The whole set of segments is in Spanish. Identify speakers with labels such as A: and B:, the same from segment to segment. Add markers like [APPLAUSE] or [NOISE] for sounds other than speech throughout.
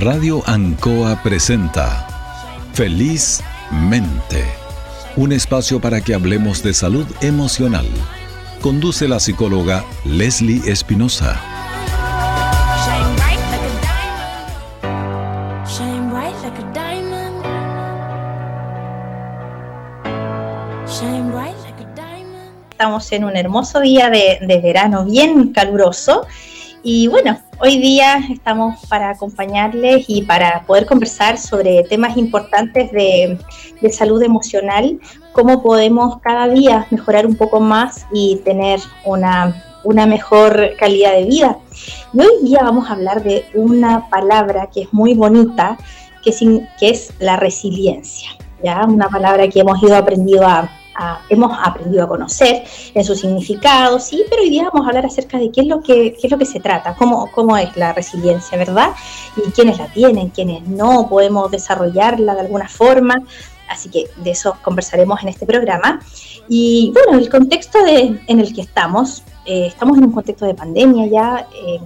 A: Radio Ancoa presenta Feliz Mente, un espacio para que hablemos de salud emocional. Conduce la psicóloga Leslie Espinosa.
B: Estamos en un hermoso día de, de verano bien caluroso y bueno, hoy día estamos para acompañarles y para poder conversar sobre temas importantes de, salud emocional, cómo podemos cada día mejorar un poco más y tener una, mejor calidad de vida. Y hoy día vamos a hablar de una palabra que es muy bonita, que que es la resiliencia. ¿ya? Una palabra que hemos ido aprendiendo a, hemos aprendido a conocer en su significado, sí, pero hoy día vamos a hablar acerca de qué es lo que, qué es lo que se trata, cómo, cómo es la resiliencia, ¿verdad? Y quiénes la tienen, quiénes no, podemos desarrollarla de alguna forma. Así que de eso conversaremos en este programa. Y bueno, el contexto de, en el que estamos, eh, estamos en un contexto de pandemia ya, eh,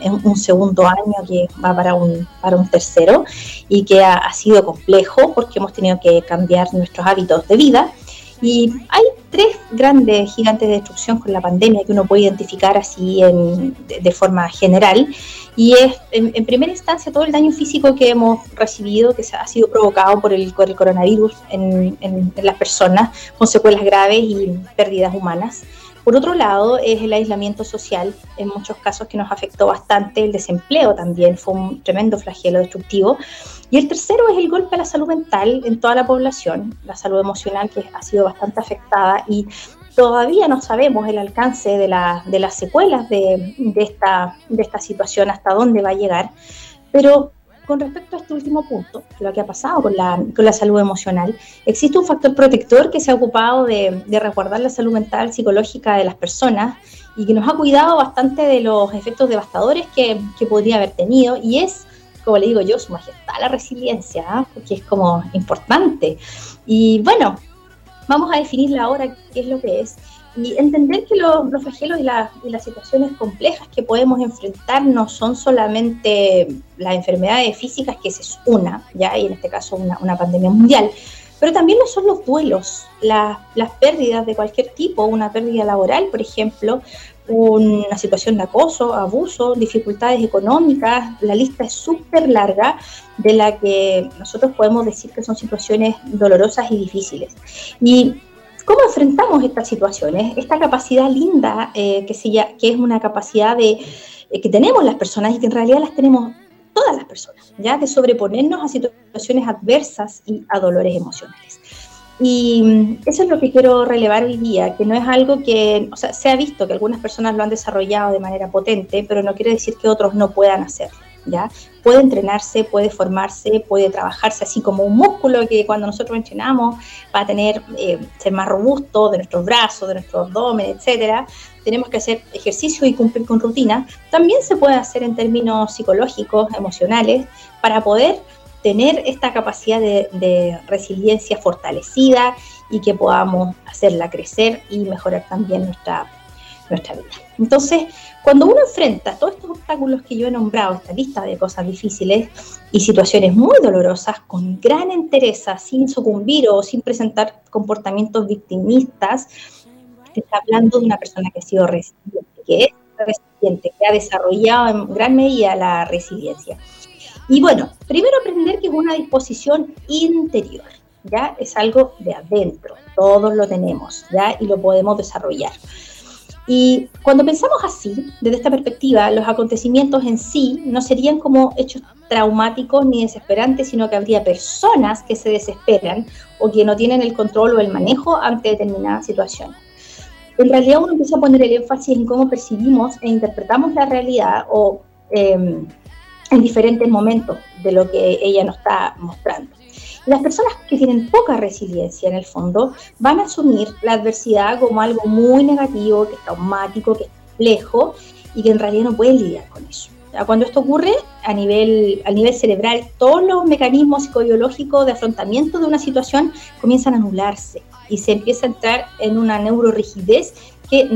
B: en un, segundo año que va para un, para un tercero y que ha, ha sido complejo porque hemos tenido que cambiar nuestros hábitos de vida y hay tres grandes gigantes de destrucción con la pandemia que uno puede identificar así de, forma general. Y es, en, primera instancia, todo el daño físico que hemos recibido, que ha sido provocado por el, coronavirus en, en las personas, con secuelas graves y pérdidas humanas. Por otro lado, es el aislamiento social, en muchos casos que nos afectó bastante, el desempleo también fue un tremendo flagelo destructivo. Y el tercero es el golpe a la salud mental en toda la población, la salud emocional que ha sido bastante afectada y todavía no sabemos el alcance de, las secuelas de, esta, de esta situación, hasta dónde va a llegar. Pero con respecto a este último punto, lo que ha pasado con la, con la salud emocional, existe un factor protector que se ha ocupado de, de resguardar la salud mental psicológica de las personas y que nos ha cuidado bastante de los efectos devastadores que, que podría haber tenido y es como le digo yo, su majestad, la resiliencia, ¿ah? porque es como importante. Y bueno, vamos a definirla ahora qué es lo que es y entender que los, los flagelos y, las situaciones complejas que podemos enfrentar no son solamente las enfermedades físicas, que es una, ya, y en este caso una, una pandemia mundial, pero también no son los duelos, las pérdidas de cualquier tipo, una pérdida laboral, por ejemplo, una situación de acoso, abuso, dificultades económicas, la lista es súper larga de la que nosotros podemos decir que son situaciones dolorosas y difíciles. Y ¿Cómo enfrentamos estas situaciones? Esta capacidad linda, eh, que, es una capacidad eh, que tenemos las personas y que en realidad las tenemos todas las personas, ¿ya? De sobreponernos a situaciones adversas y a dolores emocionales. Y mm, eso es lo que quiero relevar hoy día, que no es algo que, o se ha visto que algunas personas lo han desarrollado de manera potente, pero no quiere decir que otros no puedan hacerlo. Puede entrenarse, puede formarse, puede trabajarse así como un músculo que cuando nosotros entrenamos va a tener, eh, ser más robusto de nuestros brazos, de nuestro abdomen, etcétera. Tenemos que hacer ejercicio y cumplir con rutina. También se puede hacer en términos psicológicos, emocionales, para poder tener esta capacidad de, de, resiliencia fortalecida y que podamos hacerla crecer y mejorar también nuestra, nuestra vida. Entonces, cuando uno enfrenta todos estos obstáculos que yo he nombrado, esta lista de cosas difíciles y situaciones muy dolorosas, con gran entereza, sin sucumbir o sin presentar comportamientos victimistas, se está hablando de una persona que ha sido resiliente, que es resiliente, que ha desarrollado en gran medida la resiliencia. Y bueno, primero aprender que es una disposición interior, ¿ya? Es algo de adentro, todos lo tenemos, ¿ya? Y lo podemos desarrollar. Y cuando pensamos así, desde esta perspectiva, los acontecimientos en sí no serían como hechos traumáticos ni desesperantes, sino que habría personas que se desesperan o que no tienen el control o el manejo ante determinadas situaciones. En realidad uno empieza a poner el énfasis en cómo percibimos e interpretamos la realidad o em, en diferentes momentos de lo que ella nos está mostrando. Las personas que tienen poca resiliencia en el fondo van a asumir la adversidad como algo muy negativo, que es traumático, que es complejo y que en realidad no pueden lidiar con eso. Cuando esto ocurre a nivel, a nivel cerebral, todos los mecanismos psicobiológicos de afrontamiento de una situación comienzan a anularse y se empieza a entrar en una neurorigidez que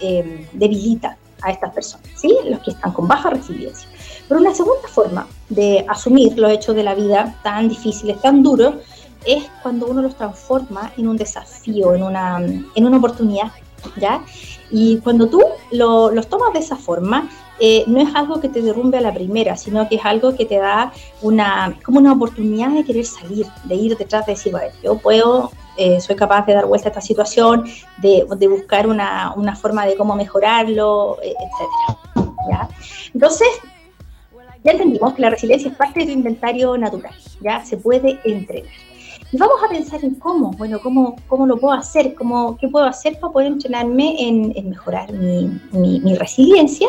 B: eh, debilita a estas personas, ¿sí? Los que están con baja resiliencia. Pero una segunda forma de asumir los hechos de la vida tan difíciles, tan duros, es cuando uno los transforma en un desafío, en una, en una oportunidad, ¿ya? Y cuando tú los tomas de esa forma, eh, no es algo que te derrumbe a la primera, sino que es algo que te da una, como una oportunidad de querer salir, de ir detrás de decir, bueno, yo puedo, eh, soy capaz de dar vuelta a esta situación, de, de buscar una, una, forma de cómo mejorarlo, eh, etc. ¿ya? Entonces, ya entendimos que la resiliencia es parte de tu inventario natural, ya se puede entrenar. Y vamos a pensar en cómo, bueno, cómo, cómo lo puedo hacer, cómo, qué puedo hacer para poder entrenarme en, en mejorar mi, mi, mi, resiliencia.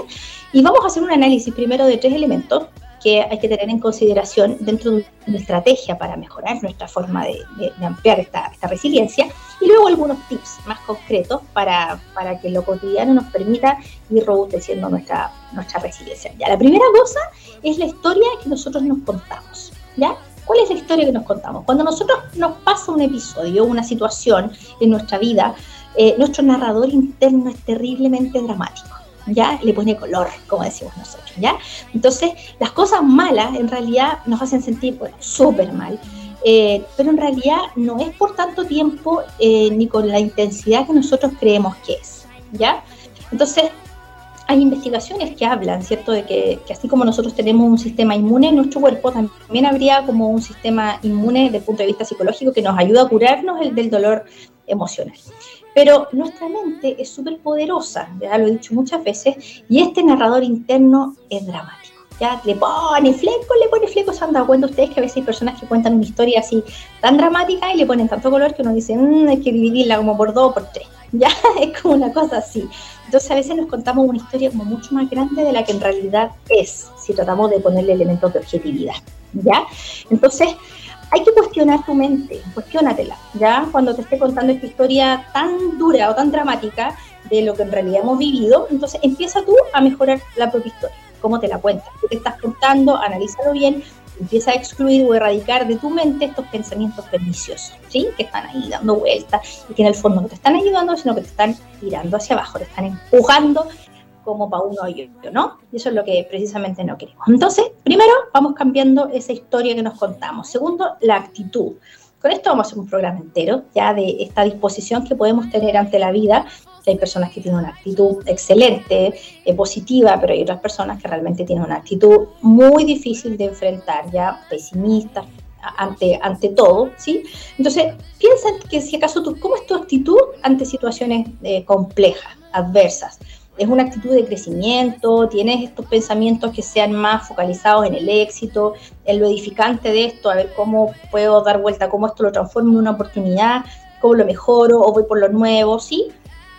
B: Y vamos a hacer un análisis primero de tres elementos que hay que tener en consideración dentro de una estrategia para mejorar nuestra forma de, de, de ampliar esta, esta, resiliencia. Y luego algunos tips más concretos para, para que lo cotidiano nos permita ir robusteciendo nuestra, nuestra resiliencia. Ya, la primera cosa es la historia que nosotros nos contamos. ¿Ya? ¿Cuál es la historia que nos contamos? Cuando nosotros nos pasa un episodio, una situación en nuestra vida, eh, nuestro narrador interno es terriblemente dramático. ¿ya? Le pone color, como decimos nosotros, ¿ya? Entonces, las cosas malas en realidad nos hacen sentir bueno, súper mal, eh, pero en realidad no es por tanto tiempo eh, ni con la intensidad que nosotros creemos que es, ¿ya? Entonces, hay investigaciones que hablan, ¿cierto?, de que, que, así como nosotros tenemos un sistema inmune en nuestro cuerpo, también habría como un sistema inmune desde el punto de vista psicológico que nos ayuda a curarnos el, del dolor emocional. Pero nuestra mente es súper poderosa, ya lo he dicho muchas veces, y este narrador interno es dramático. Ya le pone fleco, le pone fleco, se han dado cuenta ustedes que a veces hay personas que cuentan una historia así tan dramática y le ponen tanto color que uno dice, mmm, hay que dividirla como por dos o por tres. [LAUGHS] Ya es como una cosa así. Entonces a veces nos contamos una historia como mucho más grande de la que en realidad es, si tratamos de ponerle elementos de objetividad. ¿Ya? Entonces hay que cuestionar tu mente, cuestionatela, ¿ya? Cuando te esté contando esta historia tan dura o tan dramática de lo que en realidad hemos vivido, entonces empieza tú a mejorar la propia historia, cómo te la cuentas, qué te estás contando, analízalo bien, empieza a excluir o erradicar de tu mente estos pensamientos perniciosos, ¿sí? Que están ahí dando vueltas y que en el fondo no te están ayudando, sino que te están tirando hacia abajo, te están empujando como para un hoyo, ¿no? Y eso es lo que precisamente no queremos. Entonces, primero, vamos cambiando esa historia que nos contamos. Segundo, la actitud. Con esto vamos a hacer un programa entero, ya de esta disposición que podemos tener ante la vida. Hay personas que tienen una actitud excelente, eh, positiva, pero hay otras personas que realmente tienen una actitud muy difícil de enfrentar, ya pesimistas ante, ante todo, ¿sí? Entonces, piensa que si acaso tú, ¿cómo es tu actitud ante situaciones eh, complejas, adversas? es una actitud de crecimiento, tienes estos pensamientos que sean más focalizados en el éxito, en lo edificante de esto, a ver cómo puedo dar vuelta, cómo esto lo transformo en una oportunidad, cómo lo mejoro o voy por lo nuevo, ¿sí?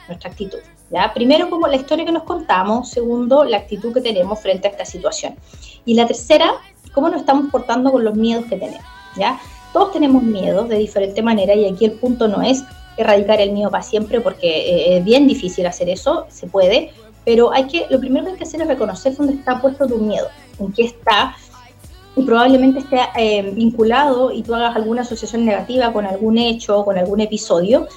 B: Nuestra actitud. ¿ya? Primero, como la historia que nos contamos, segundo, la actitud que tenemos frente a esta situación. Y la tercera, cómo nos estamos portando con los miedos que tenemos, ¿ya? Todos tenemos miedos de diferente manera y aquí el punto no es erradicar el miedo para siempre porque eh, es bien difícil hacer eso, se puede, pero hay que, lo primero que hay que hacer es reconocer dónde está puesto tu miedo, en qué está, y probablemente esté eh, vinculado y tú hagas alguna asociación negativa con algún hecho, con algún episodio,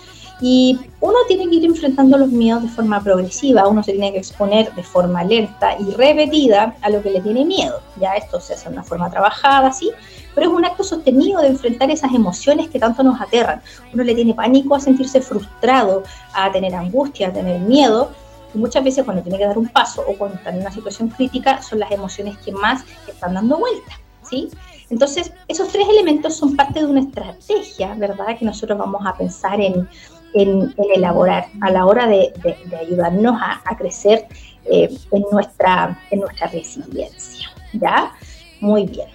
B: y uno tiene que ir enfrentando los miedos de forma progresiva, uno se tiene que exponer de forma lenta y repetida a lo que le tiene miedo. Ya esto se hace de una forma trabajada, sí, pero es un acto sostenido de enfrentar esas emociones que tanto nos aterran. Uno le tiene pánico a sentirse frustrado, a tener angustia, a tener miedo, y muchas veces cuando tiene que dar un paso o cuando está en una situación crítica son las emociones que más están dando vuelta, ¿sí? Entonces, esos tres elementos son parte de una estrategia, ¿verdad? Que nosotros vamos a pensar en, en, elaborar a la hora de, ayudarnos a, a crecer eh, en, nuestra, en nuestra resiliencia, ¿ya? Muy bien.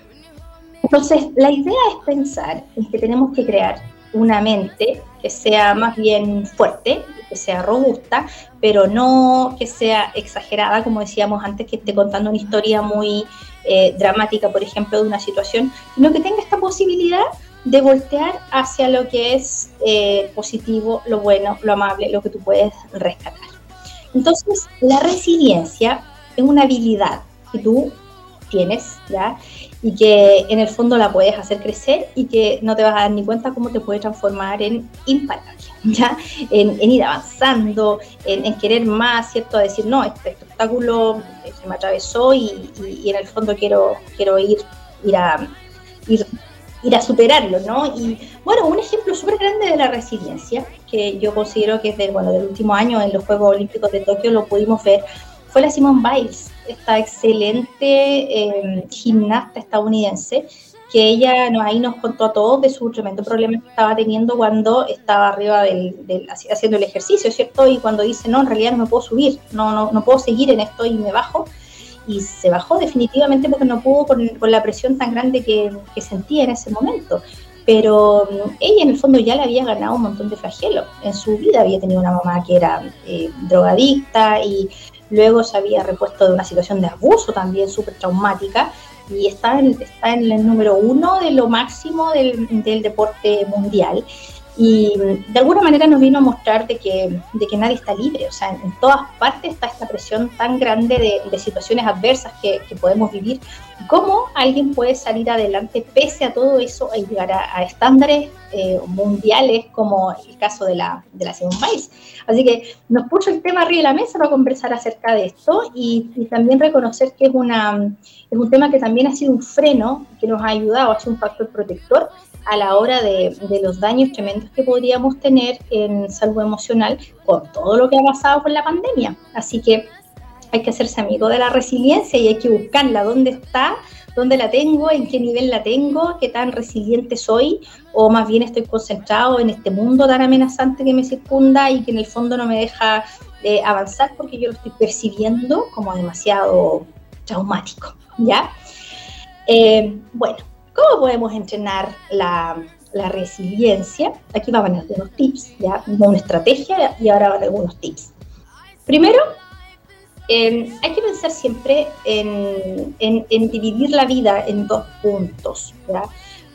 B: Entonces, la idea es pensar en que tenemos que crear una mente que sea más bien fuerte, que sea robusta, pero no que sea exagerada, como decíamos antes, que esté contando una historia muy eh, dramática, por ejemplo, de una situación, sino que tenga esta posibilidad de voltear hacia lo que es eh, positivo, lo bueno, lo amable, lo que tú puedes rescatar. Entonces, la resiliencia es una habilidad que tú tienes, ¿ya? Y que en el fondo la puedes hacer crecer y que no te vas a dar ni cuenta cómo te puede transformar en imparable, [LAUGHS] ¿ya? En, ir avanzando, en, querer más, ¿cierto? A decir, no, este, obstáculo se me atravesó y, en el fondo quiero, quiero ir, ir a... Ir, ir a superarlo, ¿no? Y bueno, un ejemplo súper grande de la resiliencia, que yo considero que es del, bueno, del último año en los Juegos Olímpicos de Tokio lo pudimos ver, fue la Simone Biles, esta excelente eh, gimnasta estadounidense, que ella no, ahí nos contó a todos de su tremendo problema que estaba teniendo cuando estaba arriba del, del, haciendo el ejercicio, ¿cierto? Y cuando dice, no, en realidad no me puedo subir, no, no, no puedo seguir en esto y me bajo y se bajó definitivamente porque no pudo con, la presión tan grande que, sentía en ese momento. Pero mm, ella en el fondo ya le había ganado un montón de flagelos. En su vida había tenido una mamá que era eh, drogadicta y luego se había repuesto de una situación de abuso también súper traumática y está en, está en el número uno de lo máximo del, del deporte mundial y de alguna manera nos vino a mostrar de que, de que nadie está libre, o sea, en, todas partes está esta presión tan grande de, de situaciones adversas que, que, podemos vivir, cómo alguien puede salir adelante pese a todo eso y llegar a, estándares eh, mundiales como el caso de la, de la Simone Biles. Así que nos puso el tema arriba de la mesa para conversar acerca de esto y, y también reconocer que es, una, es un tema que también ha sido un freno, que nos ha ayudado, ha sido un factor protector a la hora de, los daños tremendos que podríamos tener en salud emocional con todo lo que ha pasado con la pandemia. Así que hay que hacerse amigo de la resiliencia y hay que buscarla, dónde está, dónde la tengo, en qué nivel la tengo, qué tan resiliente soy, o más bien estoy concentrado en este mundo tan amenazante que me circunda y que en el fondo no me deja eh, avanzar porque yo lo estoy percibiendo como demasiado traumático, ¿ya? Eh, bueno, ¿Cómo podemos entrenar la, resiliencia? Aquí van algunos tips, ya una estrategia y ahora van algunos tips. Primero, em, hay que pensar siempre en, dividir la vida en dos puntos,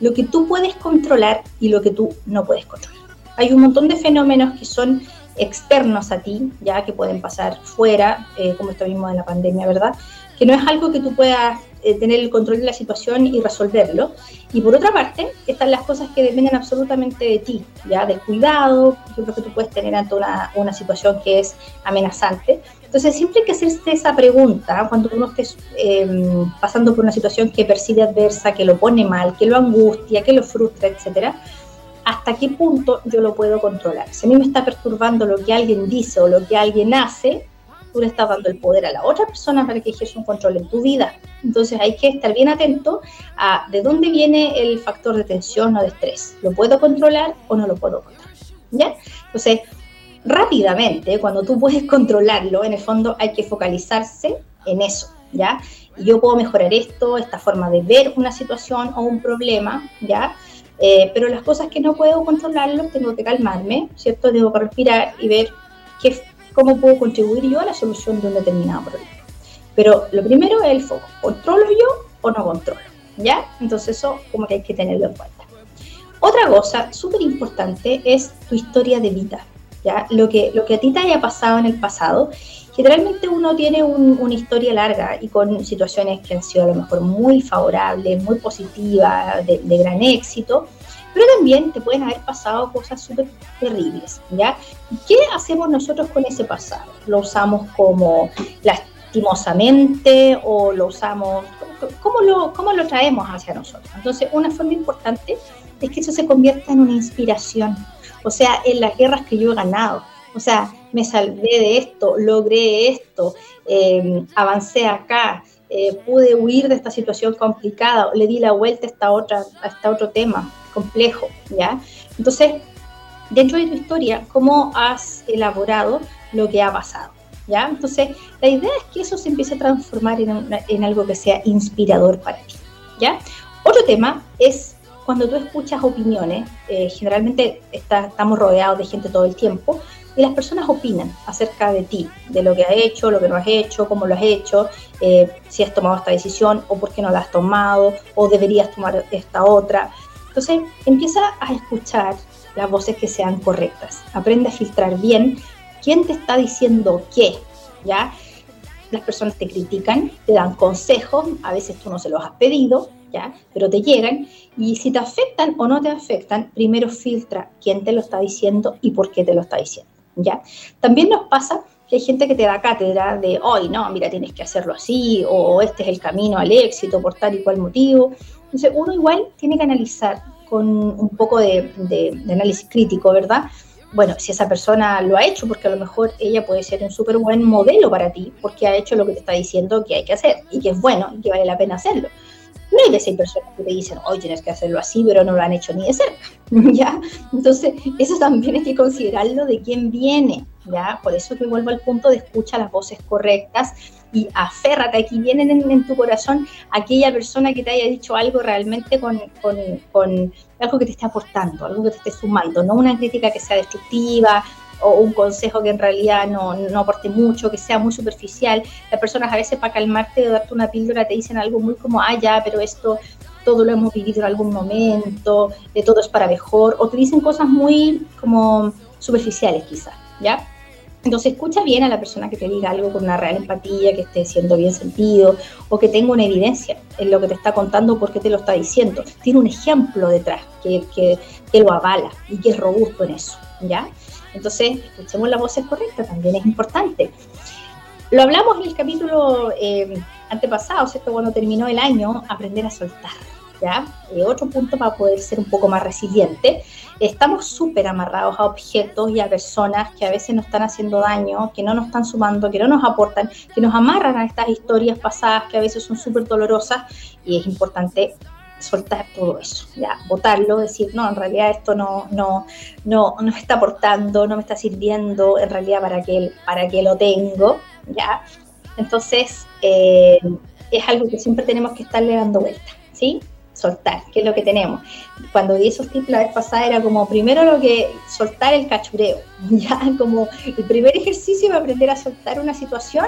B: lo que tú puedes controlar y lo que tú no puedes controlar. Hay un montón de fenómenos que son externos a ti, ya que pueden pasar fuera, eh, como esto mismo de la pandemia, ¿verdad? Que no es algo que tú puedas eh, tener el control de la situación y resolverlo. Y por otra parte, están las cosas que dependen absolutamente de ti, ya del cuidado, por ejemplo, que tú puedes tener ante una, una situación que es amenazante. Entonces, siempre hay que hacerse esa pregunta cuando uno esté em, pasando por una situación que percibe adversa, que lo pone mal, que lo angustia, que lo frustra, etcétera. ¿Hasta qué punto yo lo puedo controlar? Si a mí me está perturbando lo que alguien dice o lo que alguien hace, tú le estás dando el poder a la otra persona para que ejerza un control en tu vida. Entonces hay que estar bien atento a de dónde viene el factor de tensión o de estrés. ¿Lo puedo controlar o no lo puedo controlar? ¿Ya? Entonces, rápidamente, cuando tú puedes controlarlo, en el fondo hay que focalizarse en eso, ¿ya? Yo puedo mejorar esto, esta forma de ver una situación o un problema, ¿ya? Eh, pero las cosas que no puedo controlarlo, tengo que calmarme, ¿cierto? Tengo que respirar y ver qué cómo puedo contribuir yo a la solución de un determinado problema. Pero lo primero es el foco, ¿controlo yo o no controlo? ¿Ya? Entonces eso como que hay que tenerlo en cuenta. Otra cosa súper importante es tu historia de vida, ¿ya? Lo que, lo que a ti te haya pasado en el pasado. Generalmente uno tiene una historia larga y con situaciones que han sido a lo mejor muy favorables, muy positivas, de, de gran éxito, pero también te pueden haber pasado cosas súper terribles, ¿ya? ¿Qué hacemos nosotros con ese pasado? ¿Lo usamos como lastimosamente o lo usamos, cómo lo, cómo lo traemos hacia nosotros? Entonces, una forma importante es que eso se convierta en una inspiración, o sea, en las guerras que yo he ganado, o sea, me salvé de esto, logré esto, eh, avancé acá, eh, pude huir de esta situación complicada, le di la vuelta a, esta otra, a este otro tema complejo, ¿ya? Entonces, dentro de tu historia, ¿cómo has elaborado lo que ha pasado? ¿Ya? Entonces, la idea es que eso se empiece a transformar en, algo que sea inspirador para ti, ¿ya? Otro tema es cuando tú escuchas opiniones, eh, generalmente estamos rodeados de gente todo el tiempo, y las personas opinan acerca de ti, de lo que has hecho, lo que no has hecho, cómo lo has hecho, eh, si has tomado esta decisión o por qué no la has tomado, o deberías tomar esta otra. Entonces, empieza a escuchar las voces que sean correctas. Aprende a filtrar bien quién te está diciendo qué, ¿ya? las personas te critican, te dan consejos, a veces tú no se los has pedido, ¿ya? Pero te llegan y si te afectan o no te afectan, primero filtra quién te lo está diciendo y por qué te lo está diciendo, ¿ya? También nos pasa que hay gente que te da cátedra de, hoy no, mira, tienes que hacerlo así, o este es el camino al éxito por tal y cual motivo. Entonces, uno igual tiene que analizar con un poco de, de análisis crítico, ¿verdad? bueno, si esa persona lo ha hecho, porque a lo mejor ella puede ser un súper buen modelo para ti, porque ha hecho lo que te está diciendo que hay que hacer y que es bueno y que vale la pena hacerlo. No hay veces hay personas que te dicen, hoy tienes que hacerlo así, pero no lo han hecho ni de cerca, [LAUGHS] ¿ya? Entonces, eso también hay que considerarlo de quién viene, ¿ya? Por eso que vuelvo al punto de escucha las voces correctas y aférrate, aquí vienen en, tu corazón aquella persona que te haya dicho algo realmente con, con, con algo que te esté aportando, algo que te esté sumando, no una crítica que sea destructiva, o un consejo que en realidad no, no, aporte mucho, que sea muy superficial. Las personas a veces para calmarte o darte una píldora te dicen algo muy como, ah, ya, pero esto todo lo hemos vivido en algún momento, de todo es para mejor, o te dicen cosas muy como superficiales quizás, ¿ya? Entonces escucha bien a la persona que te diga algo con una real empatía, que esté siendo bien sentido o que tenga una evidencia en lo que te está contando porque te lo está diciendo. Tiene un ejemplo detrás que, que, que lo avala y que es robusto en eso, ¿ya? Entonces, escuchemos la voz correcta, también es importante. Lo hablamos en el capítulo eh, antepasado, ¿cierto? Cuando terminó el año, aprender a soltar, ¿ya? Eh, otro punto para poder ser un poco más resiliente. Estamos súper amarrados a objetos y a personas que a veces nos están haciendo daño, que no nos están sumando, que no nos aportan, que nos amarran a estas historias pasadas que a veces son súper dolorosas y es importante soltar todo eso, ya, votarlo, decir, no, en realidad esto no, no, no, no me está aportando, no me está sirviendo, en realidad para qué, para qué lo tengo, ya. Entonces, eh, es algo que siempre tenemos que estarle dando vuelta, ¿sí? Soltar, que es lo que tenemos. Cuando di esos tips la vez pasada era como primero lo que soltar el cachureo, [LAUGHS] ya, como el primer ejercicio de aprender a soltar una situación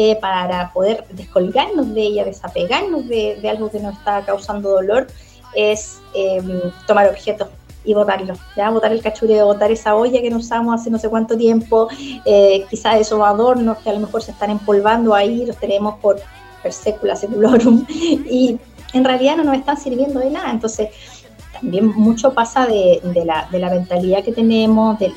B: eh, para poder descolgarnos de ella, desapegarnos de, algo que nos está causando dolor, es em, tomar objetos y botarlo, ¿ya? botar el cachureo, botar esa olla que no usamos hace no sé cuánto tiempo, eh, quizás esos adornos que a lo mejor se están empolvando ahí, los tenemos por per secula [LAUGHS] y en realidad no nos están sirviendo de nada, entonces también mucho pasa de, la, mentalidad que tenemos, del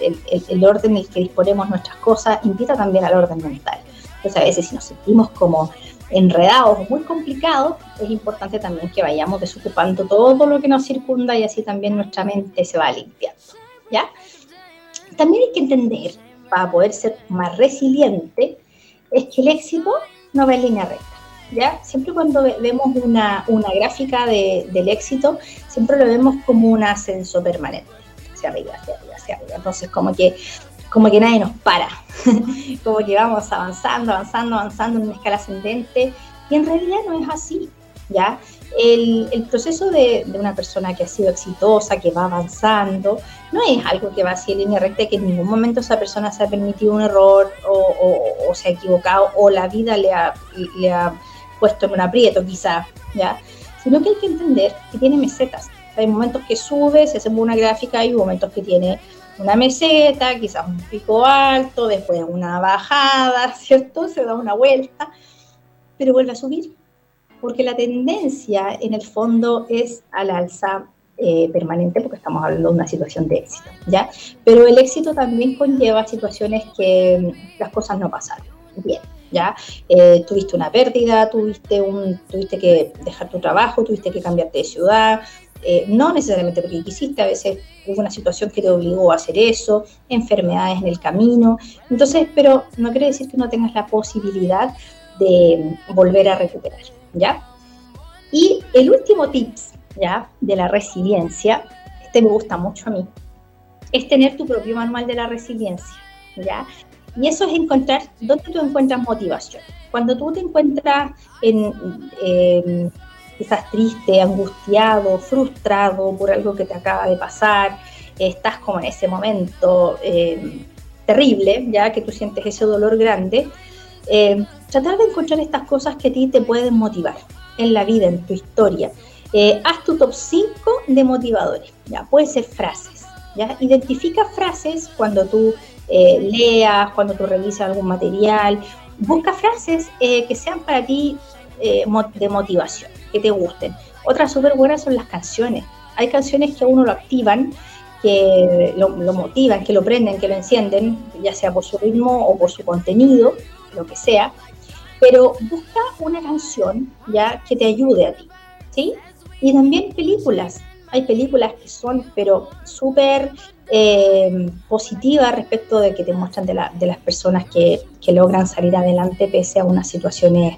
B: el, orden en el que disponemos nuestras cosas, invita también al orden mental. Entonces a veces si nos sentimos como enredados o muy complicados, es importante también que vayamos desocupando todo lo que nos circunda y así también nuestra mente se va limpiando. ¿ya? También hay que entender, para poder ser más resiliente, es que el éxito no va en línea recta. ¿ya? Siempre cuando vemos una, una gráfica de, del éxito, siempre lo vemos como un ascenso permanente, hacia arriba, hacia arriba, hacia arriba. Entonces, como que como que nadie nos para, [LAUGHS] como que vamos avanzando, avanzando, avanzando en una escala ascendente, y en realidad no es así, ¿ya? El, el proceso de, de, una persona que ha sido exitosa, que va avanzando, no es algo que va así en línea recta, que en ningún momento esa persona se ha permitido un error o, o, se ha equivocado o la vida le ha, le ha puesto en un aprieto quizás, ¿ya? Sino que hay que entender que tiene mesetas. Hay momentos que sube, se hace una gráfica, y momentos que tiene una meseta, quizás un pico alto, después una bajada, [LAUGHS] ¿cierto? Se da una vuelta, pero vuelve a subir, porque la tendencia en el fondo es al alza eh, permanente, porque estamos hablando de una situación de éxito, ¿ya? Pero el éxito también conlleva situaciones que las cosas no pasaron bien, ¿ya? Eh, tuviste una pérdida, tuviste, un, tuviste que dejar tu trabajo, tuviste que cambiarte de ciudad, eh, no necesariamente porque quisiste, a veces hubo una situación que te obligó a hacer eso, enfermedades en el camino, entonces, pero no quiere decir que no tengas la posibilidad de volver a recuperar, ¿ya? Y el último tips, ¿ya? De la resiliencia, este me gusta mucho a mí, es tener tu propio manual de la resiliencia, ¿ya? Y eso es encontrar dónde tú encuentras motivación. Cuando tú te encuentras en, quizás triste, angustiado, frustrado por algo que te acaba de pasar, estás como en ese momento eh, terrible, ya que tú sientes ese dolor grande, eh, tratar de encontrar estas cosas que a ti te pueden motivar en la vida, en tu historia. Eh, haz tu top 5 de motivadores, ya puede ser frases, ya. Identifica frases cuando tú leas, cuando tú revisas algún material. Busca frases eh, que sean para ti eh, de motivación, que te gusten. Otras súper buenas son las canciones. Hay canciones que a uno lo activan, que lo, motivan, que lo prenden, que lo encienden, ya sea por su ritmo o por su contenido, lo que sea. Pero busca una canción ya que te ayude a ti, ¿sí? Y también películas. Hay películas que son, pero súper eh, positivas respecto de que te muestran de, las personas que, logran salir adelante pese a unas situaciones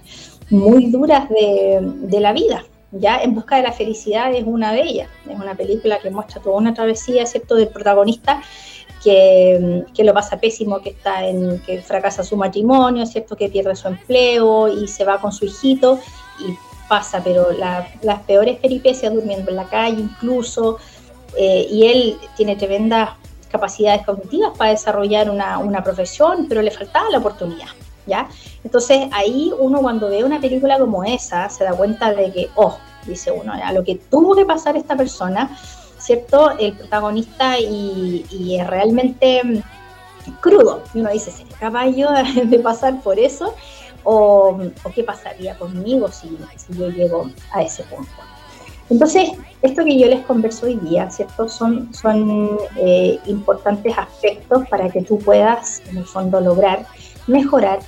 B: muy duras de, la vida. Ya En Busca de la Felicidad es una de ellas. Es una película que muestra toda una travesía, ¿cierto?, del protagonista que, que, lo pasa pésimo, que está en, que fracasa su matrimonio, ¿cierto? Que pierde su empleo y se va con su hijito y pasa, pero las peores peripecias durmiendo en la calle incluso, eh, y él tiene tremendas capacidades cognitivas para desarrollar una, una profesión, pero le faltaba la oportunidad. Entonces ahí uno cuando ve una película como esa se da cuenta de que, oh, dice uno, a lo que tuvo que pasar esta persona, ¿cierto? El protagonista y, es realmente mm, crudo. Y uno dice, ¿sería capaz yo [LAUGHS] de pasar por eso? ¿O, qué pasaría conmigo si, si yo llego a ese punto? Entonces, esto que yo les converso hoy día, ¿cierto? Son, son eh, importantes aspectos para que tú puedas, en el fondo, lograr mejorar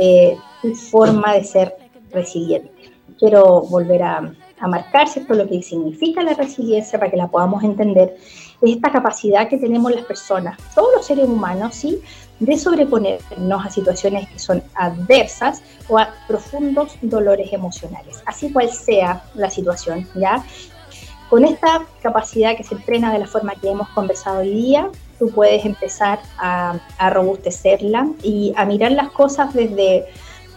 B: eh, tu forma de ser resiliente. Quiero volver a, a marcar ¿cierto? lo que significa la resiliencia para que la podamos entender. Es esta capacidad que tenemos las personas, todos los seres humanos, ¿sí? de sobreponernos a situaciones que son adversas o a profundos dolores emocionales, así cual sea la situación, ¿ya? Con esta capacidad que se entrena de la forma que hemos conversado hoy día, tú puedes empezar a, robustecerla y a mirar las cosas desde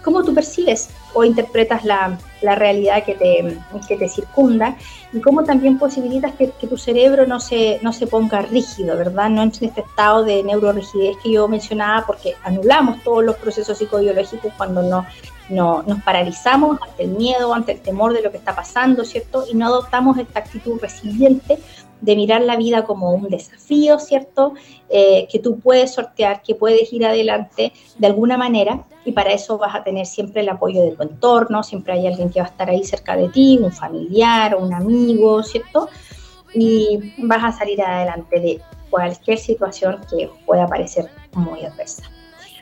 B: cómo tú percibes o interpretas la, realidad que te, que te, circunda y cómo también posibilitas que, tu cerebro no se, no se ponga rígido, ¿verdad? No en este estado de neurorigidez que yo mencionaba porque anulamos todos los procesos psicobiológicos cuando no, no, nos paralizamos ante el miedo, ante el temor de lo que está pasando, ¿cierto? Y no adoptamos esta actitud resiliente de mirar la vida como un desafío, ¿cierto? Eh, que tú puedes sortear, que puedes ir adelante de alguna manera y para eso vas a tener siempre el apoyo de tu entorno, siempre hay alguien que va a estar ahí cerca de ti, un familiar, un amigo, ¿cierto? Y vas a salir adelante de cualquier situación que pueda parecer muy adversa.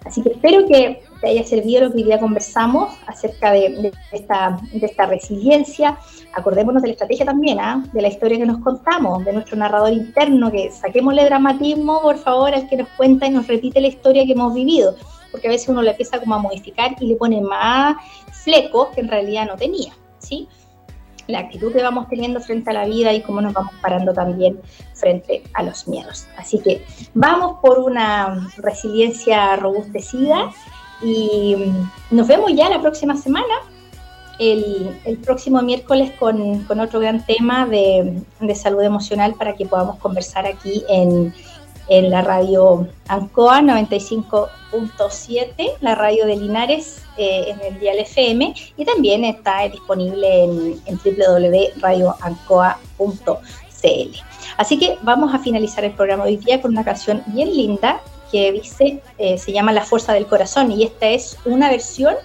B: Así que espero que te haya servido lo que hoy día conversamos acerca de, esta, de esta, resiliencia. Acordémonos de la estrategia también, ¿ah? de la historia que nos contamos, de nuestro narrador interno, que saquémosle dramatismo, por favor, al que nos cuenta y nos repite la historia que hemos vivido, porque a veces uno la empieza como a modificar y le pone más flecos que en realidad no tenía, ¿sí? la actitud que vamos teniendo frente a la vida y cómo nos vamos parando también frente a los miedos. Así que vamos por una resiliencia robustecida y nos vemos ya la próxima semana, el, próximo miércoles con, otro gran tema de, de salud emocional para que podamos conversar aquí en en la radio Ancoa 95.7, la radio de Linares eh, en el Dial FM y también está disponible en, en www.radioancoa.cl. Así que vamos a finalizar el programa hoy día con una canción bien linda que dice, eh, se llama La Fuerza del Corazón y esta es una versión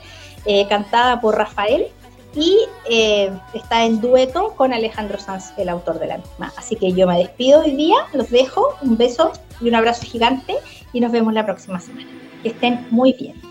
B: eh, cantada por Rafael y eh, está en dueto con Alejandro Sanz, el autor de la misma. Así que yo me despido hoy día, los dejo, un beso y un abrazo gigante y nos vemos la próxima semana. Que estén muy bien.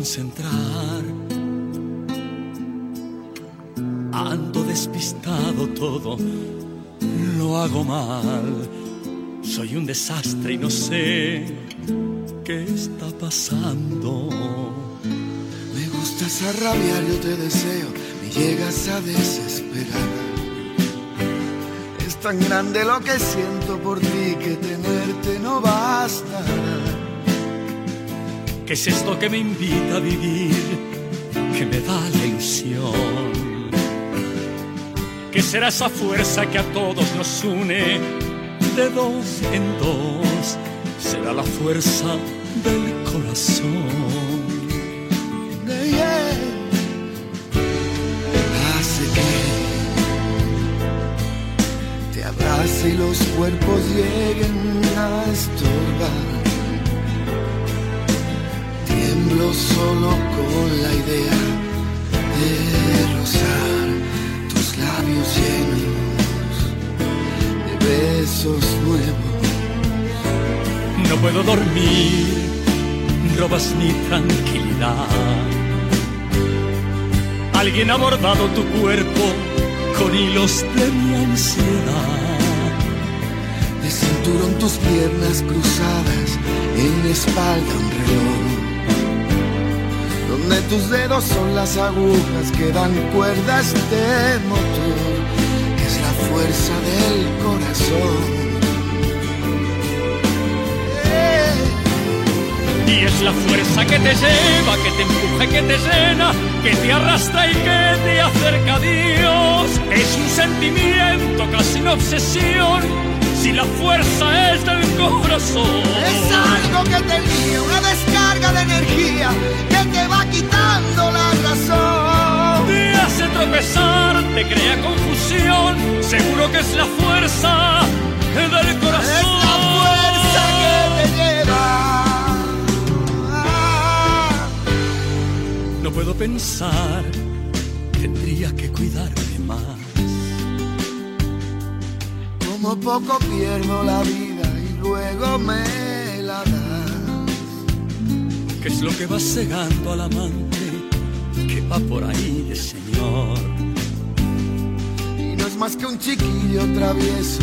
C: Concentrar. Ando despistado todo, lo hago mal. Soy un desastre y no sé qué está pasando.
D: Me gusta esa rabia, yo te deseo, me llegas a desesperar tan grande lo que siento por ti que tenerte no basta.
C: ¿Qué es esto que me invita a vivir? Que me da la ilusión. ¿Qué será esa fuerza que a todos nos une de dos en dos? Será la fuerza del corazón.
D: Hace que te abrace y los cuerpos lleguen a estorbar. Solo con la idea de rozar tus labios llenos de besos nuevos.
C: No puedo dormir robas mi tranquilidad. Alguien ha bordado tu cuerpo con hilos de mi ansiedad.
D: De cinturón tus piernas cruzadas, en la espalda un reloj. Donde tus dedos son las agujas que dan cuerdas de motor. Es la fuerza del corazón
C: Y es la fuerza que te lleva, que te empuja, que te llena, que te arrastra y que te acerca a Dios. Es un sentimiento, casi una obsesión, si la fuerza es del corazón.
D: Es algo que te te
C: crea confusión, seguro que es la fuerza del corazón.
D: Es la fuerza que te lleva.
C: No puedo pensar, tendría que cuidarme más.
D: Como poco pierdo la vida y luego me la das.
C: ¿Qué es lo que va cegando al amante que va por ahí de señor?
D: Más que un chiquillo travieso,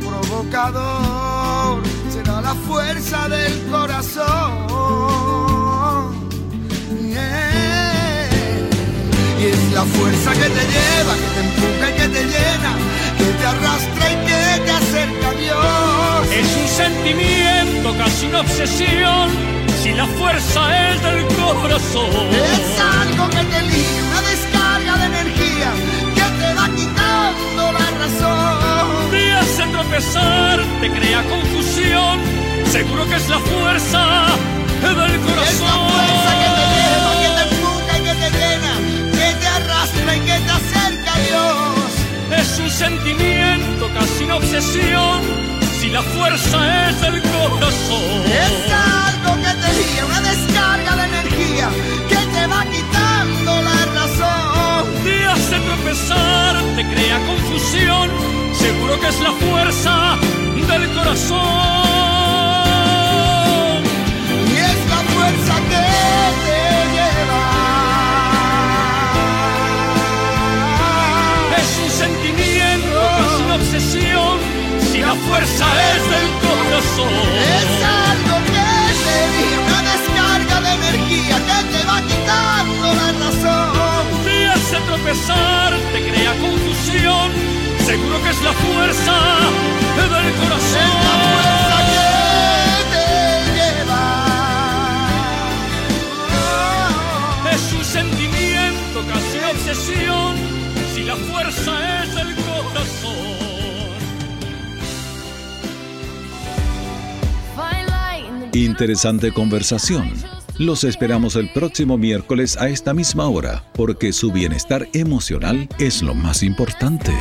D: provocador. Será la fuerza del corazón. Y es la fuerza que te lleva, que te empuja y que te llena, que te arrastra y que te acerca a Dios.
C: Es un sentimiento, casi una obsesión, si la fuerza es del corazón.
D: Es algo que te liga, una quitando la razón.
C: Te hace tropezar, te crea confusión, seguro que es la fuerza del corazón.
D: Es la fuerza que te lleva, que te empuja y que te llena, que te arrastra y que te acerca a Dios.
C: Es un sentimiento, casi una obsesión, si la fuerza es del corazón.
D: Es algo que te guía, una descarga de energía, que te va razón.
C: Te hace tropezar, te crea confusión, seguro que es la fuerza del corazón.
D: Y es la fuerza que te
C: fuerza del
D: Es la
C: corazón.
D: fuerza que te lleva.
C: Es un sentimiento, casi una obsesión, si la fuerza es del corazón.
A: Interesante conversación. Los esperamos el próximo miércoles a esta misma hora, porque su bienestar emocional es lo más importante.